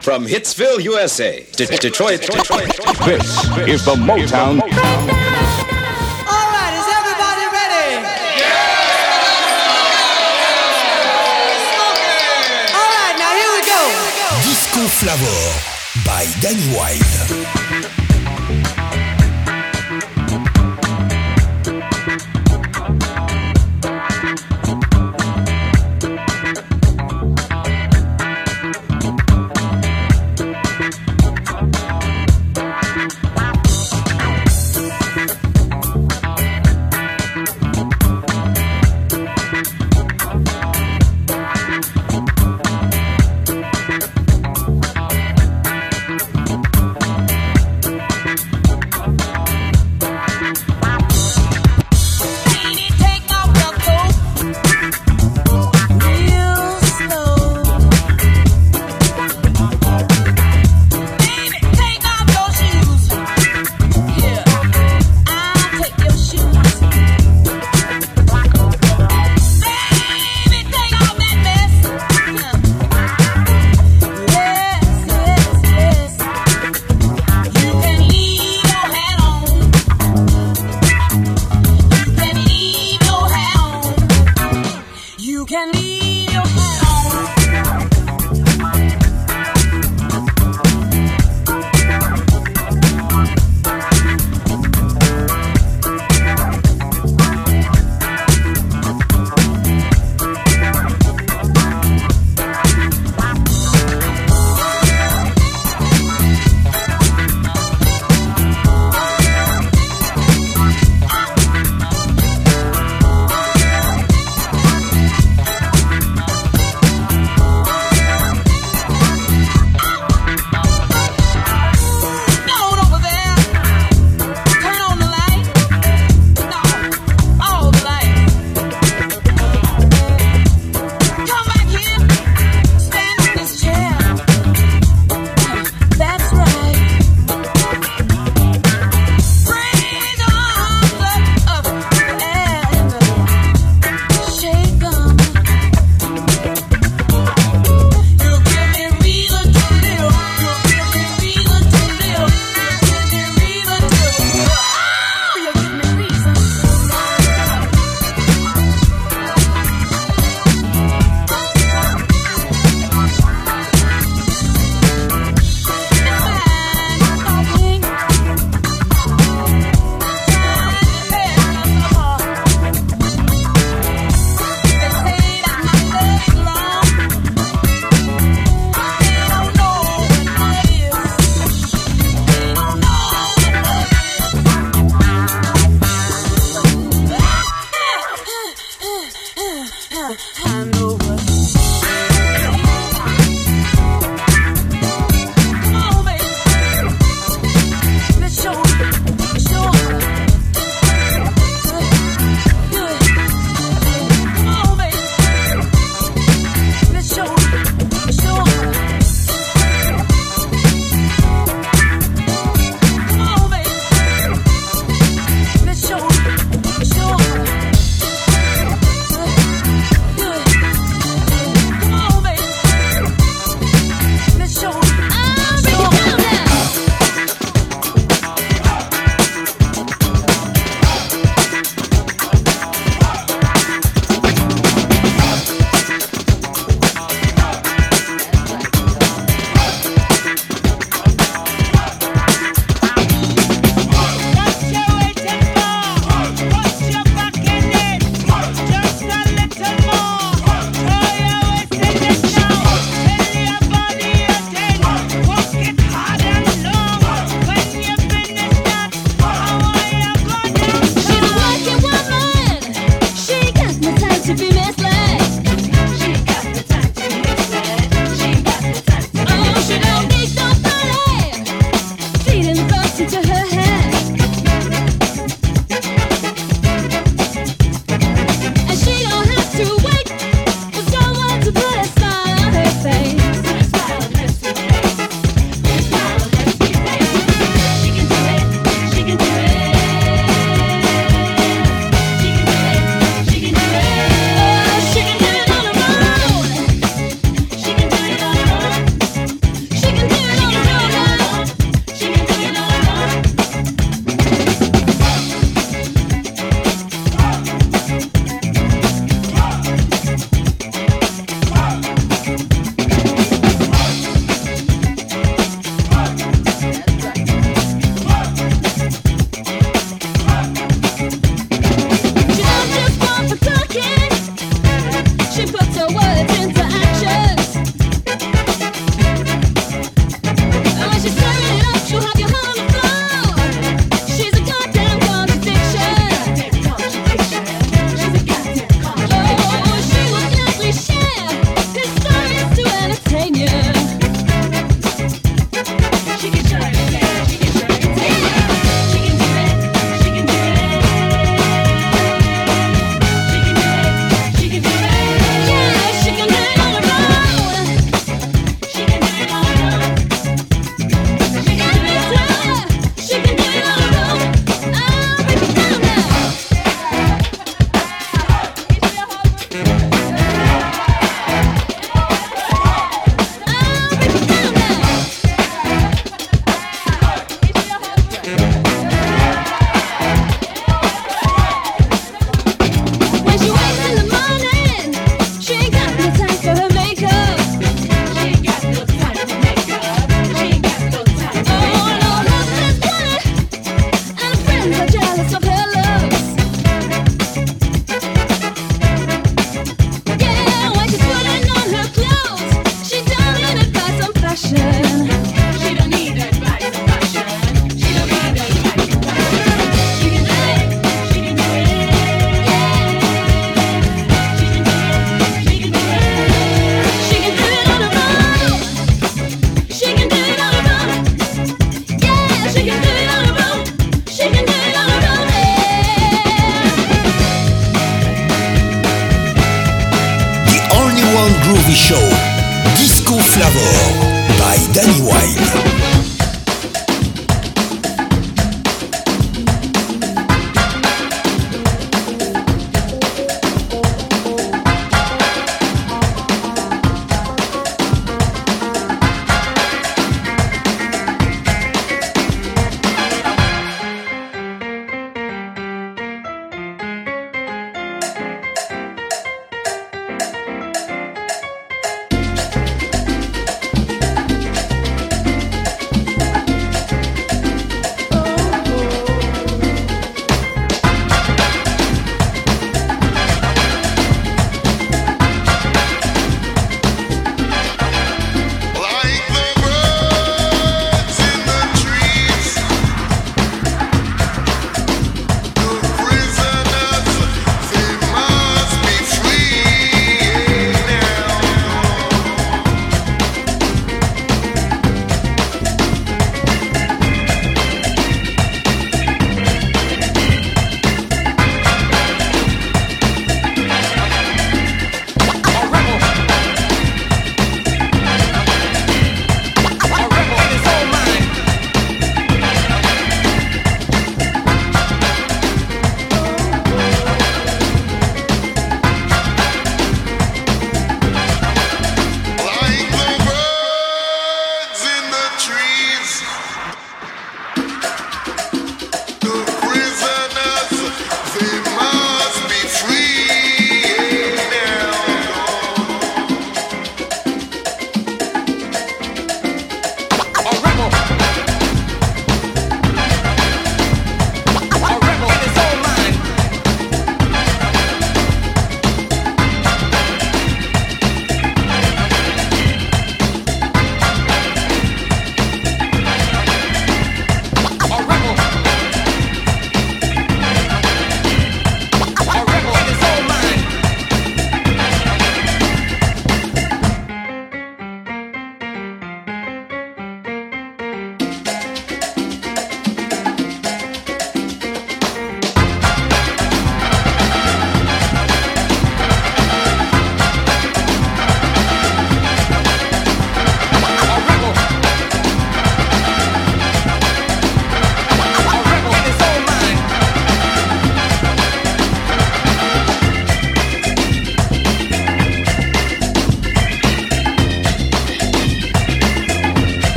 From Hitsville, USA, to De- Detroit, Detroit, Detroit, This is the Motown. All right, is everybody ready? Yeah! All right, now here we go. Disco Flavor by Danny White.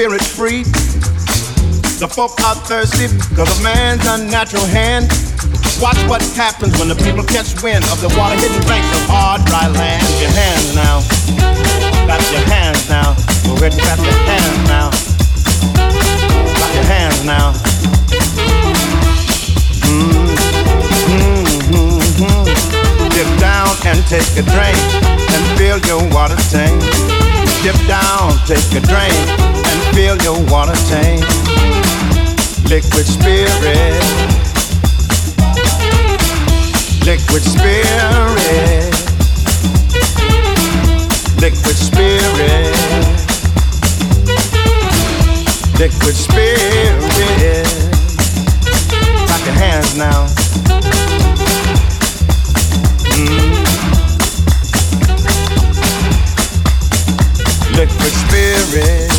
spirit free. The folk are thirsty because of man's unnatural hand. Watch what happens when the people catch wind of the water hidden banks of hard, dry land. Clap your hands now. Clap your hands now. Go ahead and clap your hands now. Clap your hands now. Dip Get down and take a drink and fill your water tank. Dip down, take a drink, and fill your water tank. Liquid spirit. Liquid spirit. Liquid spirit. Liquid spirit. Clap your hands now. electric spirit.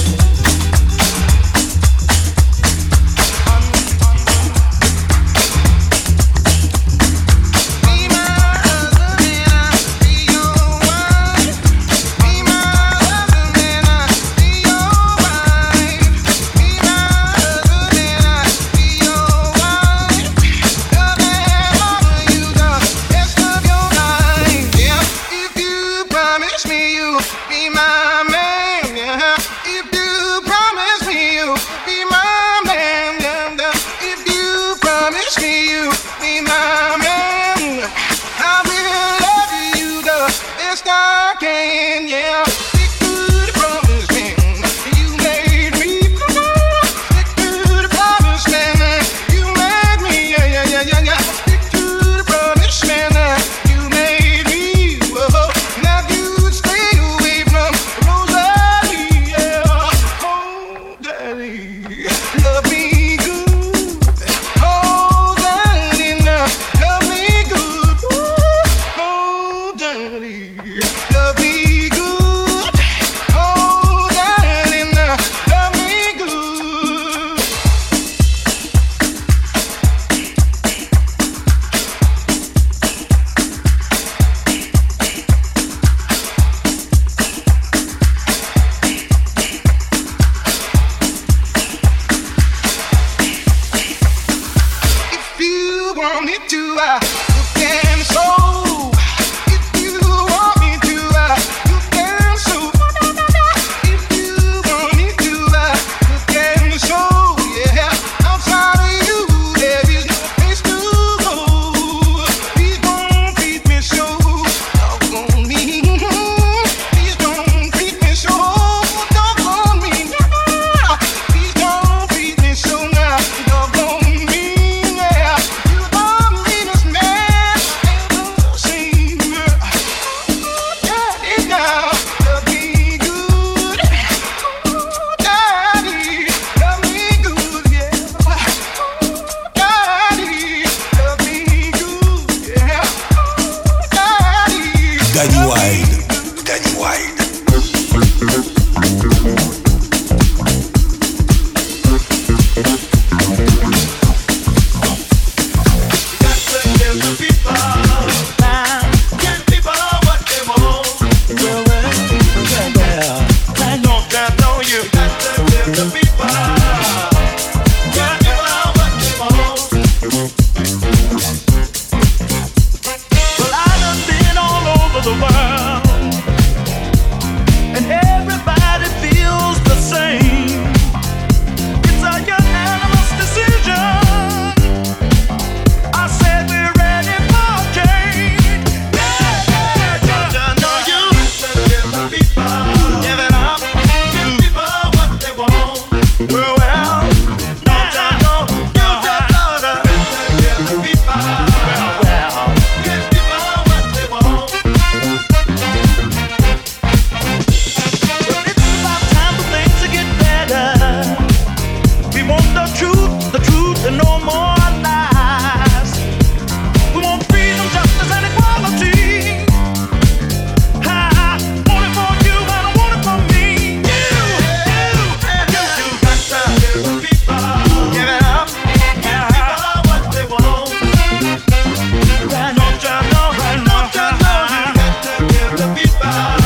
goodbye.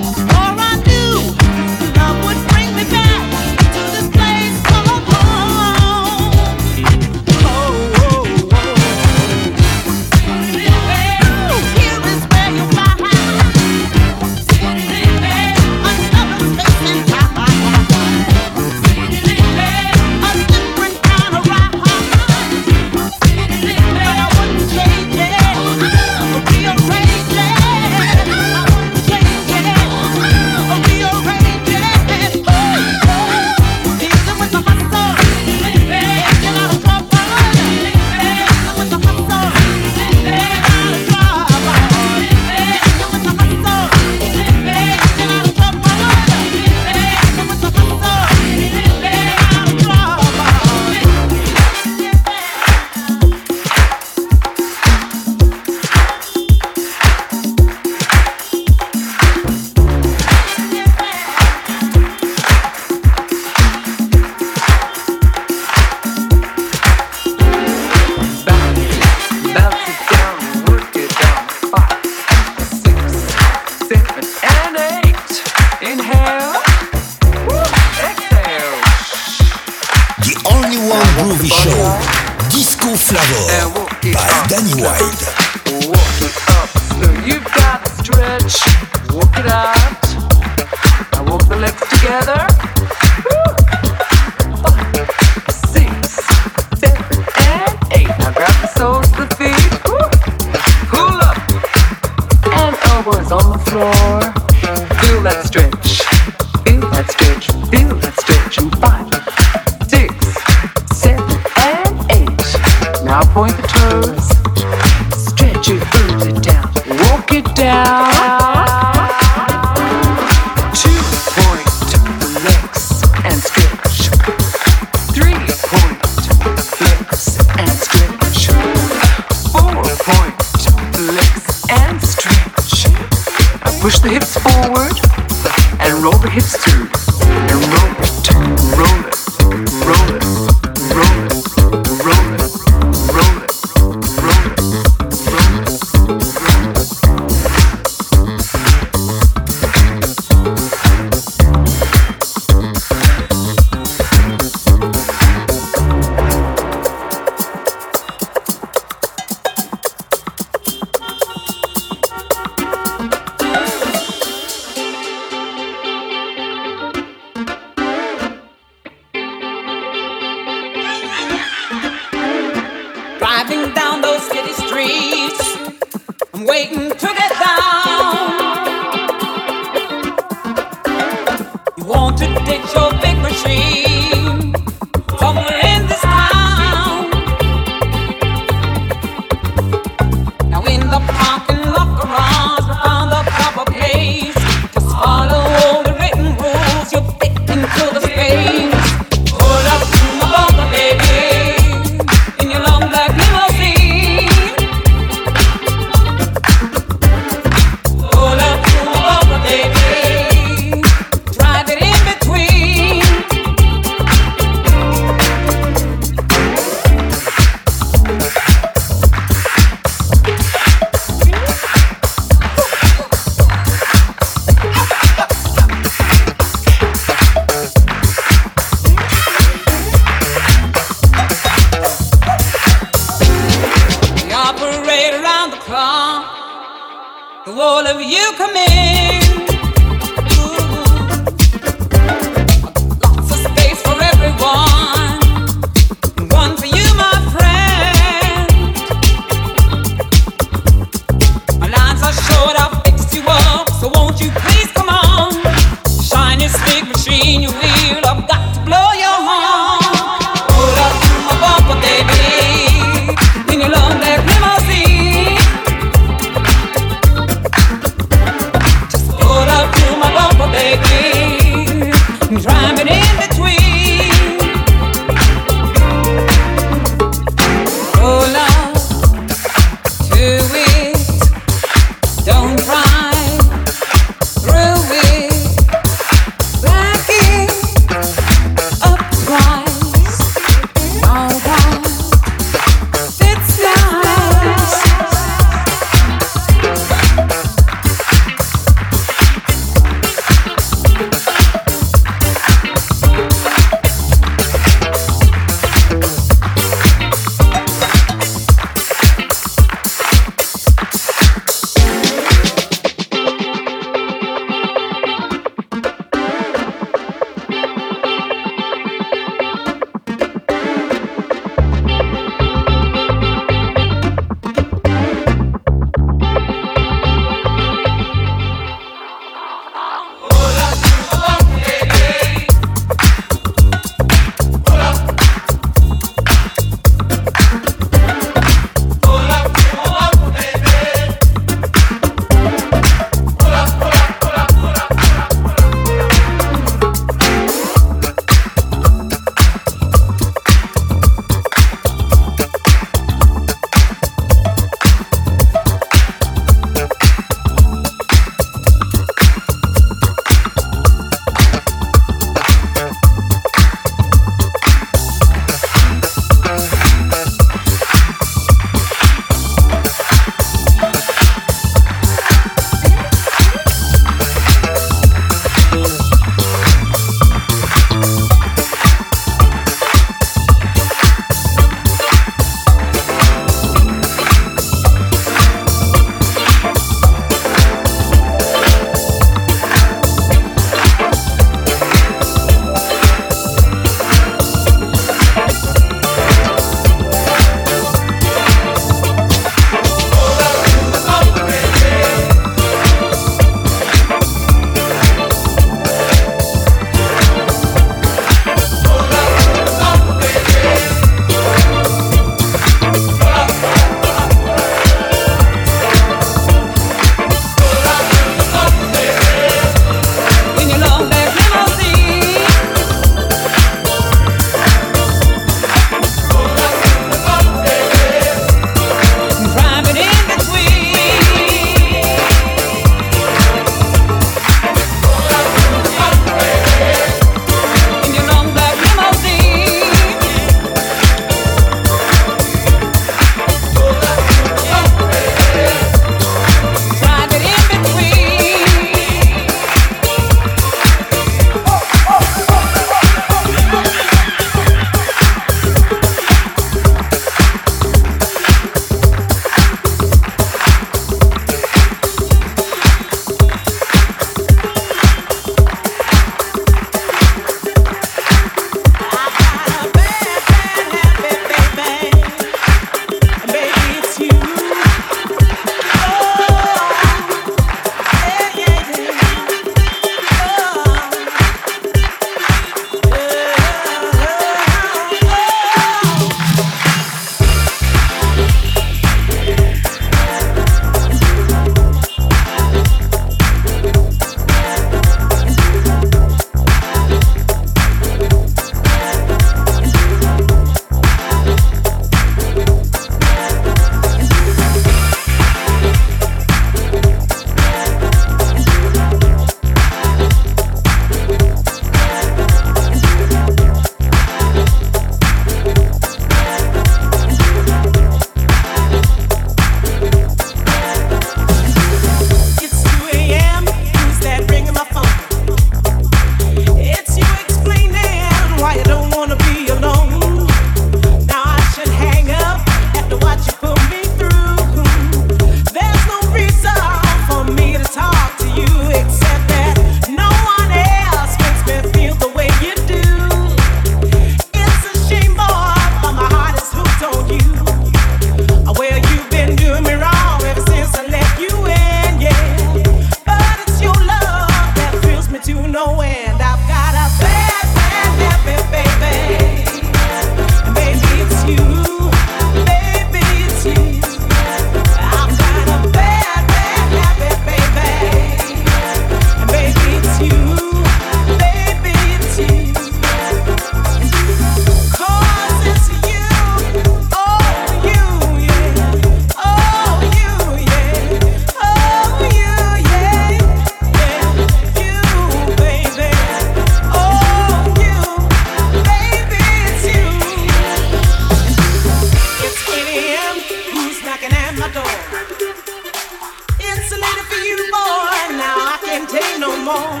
no more.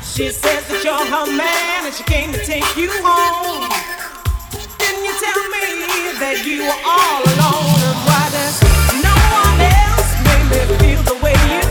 She says that you're her man and she came to take you home. Didn't you tell me that you were all alone? And why does no one else make me feel the way you?